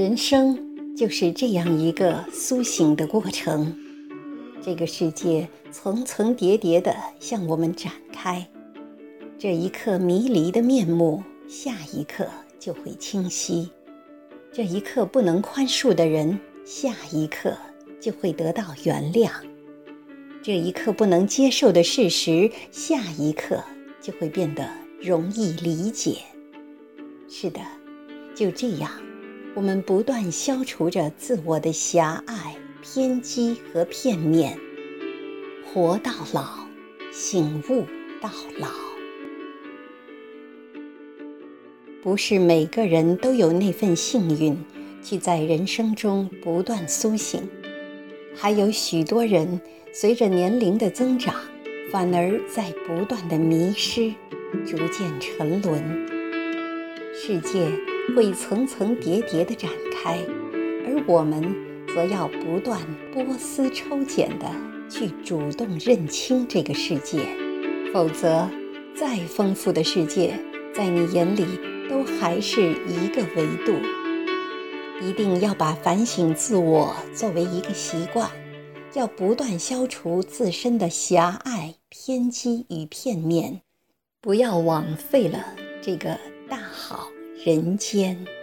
人生就是这样一个苏醒的过程。这个世界层层叠叠地向我们展开，这一刻迷离的面目，下一刻就会清晰；这一刻不能宽恕的人，下一刻就会得到原谅；这一刻不能接受的事实，下一刻就会变得容易理解。是的，就这样。我们不断消除着自我的狭隘、偏激和片面，活到老，醒悟到老。不是每个人都有那份幸运，去在人生中不断苏醒，还有许多人随着年龄的增长，反而在不断的迷失，逐渐沉沦。世界。会层层叠叠地展开，而我们则要不断剥丝抽茧地去主动认清这个世界，否则，再丰富的世界，在你眼里都还是一个维度。一定要把反省自我作为一个习惯，要不断消除自身的狭隘、偏激与片面，不要枉费了这个。人间。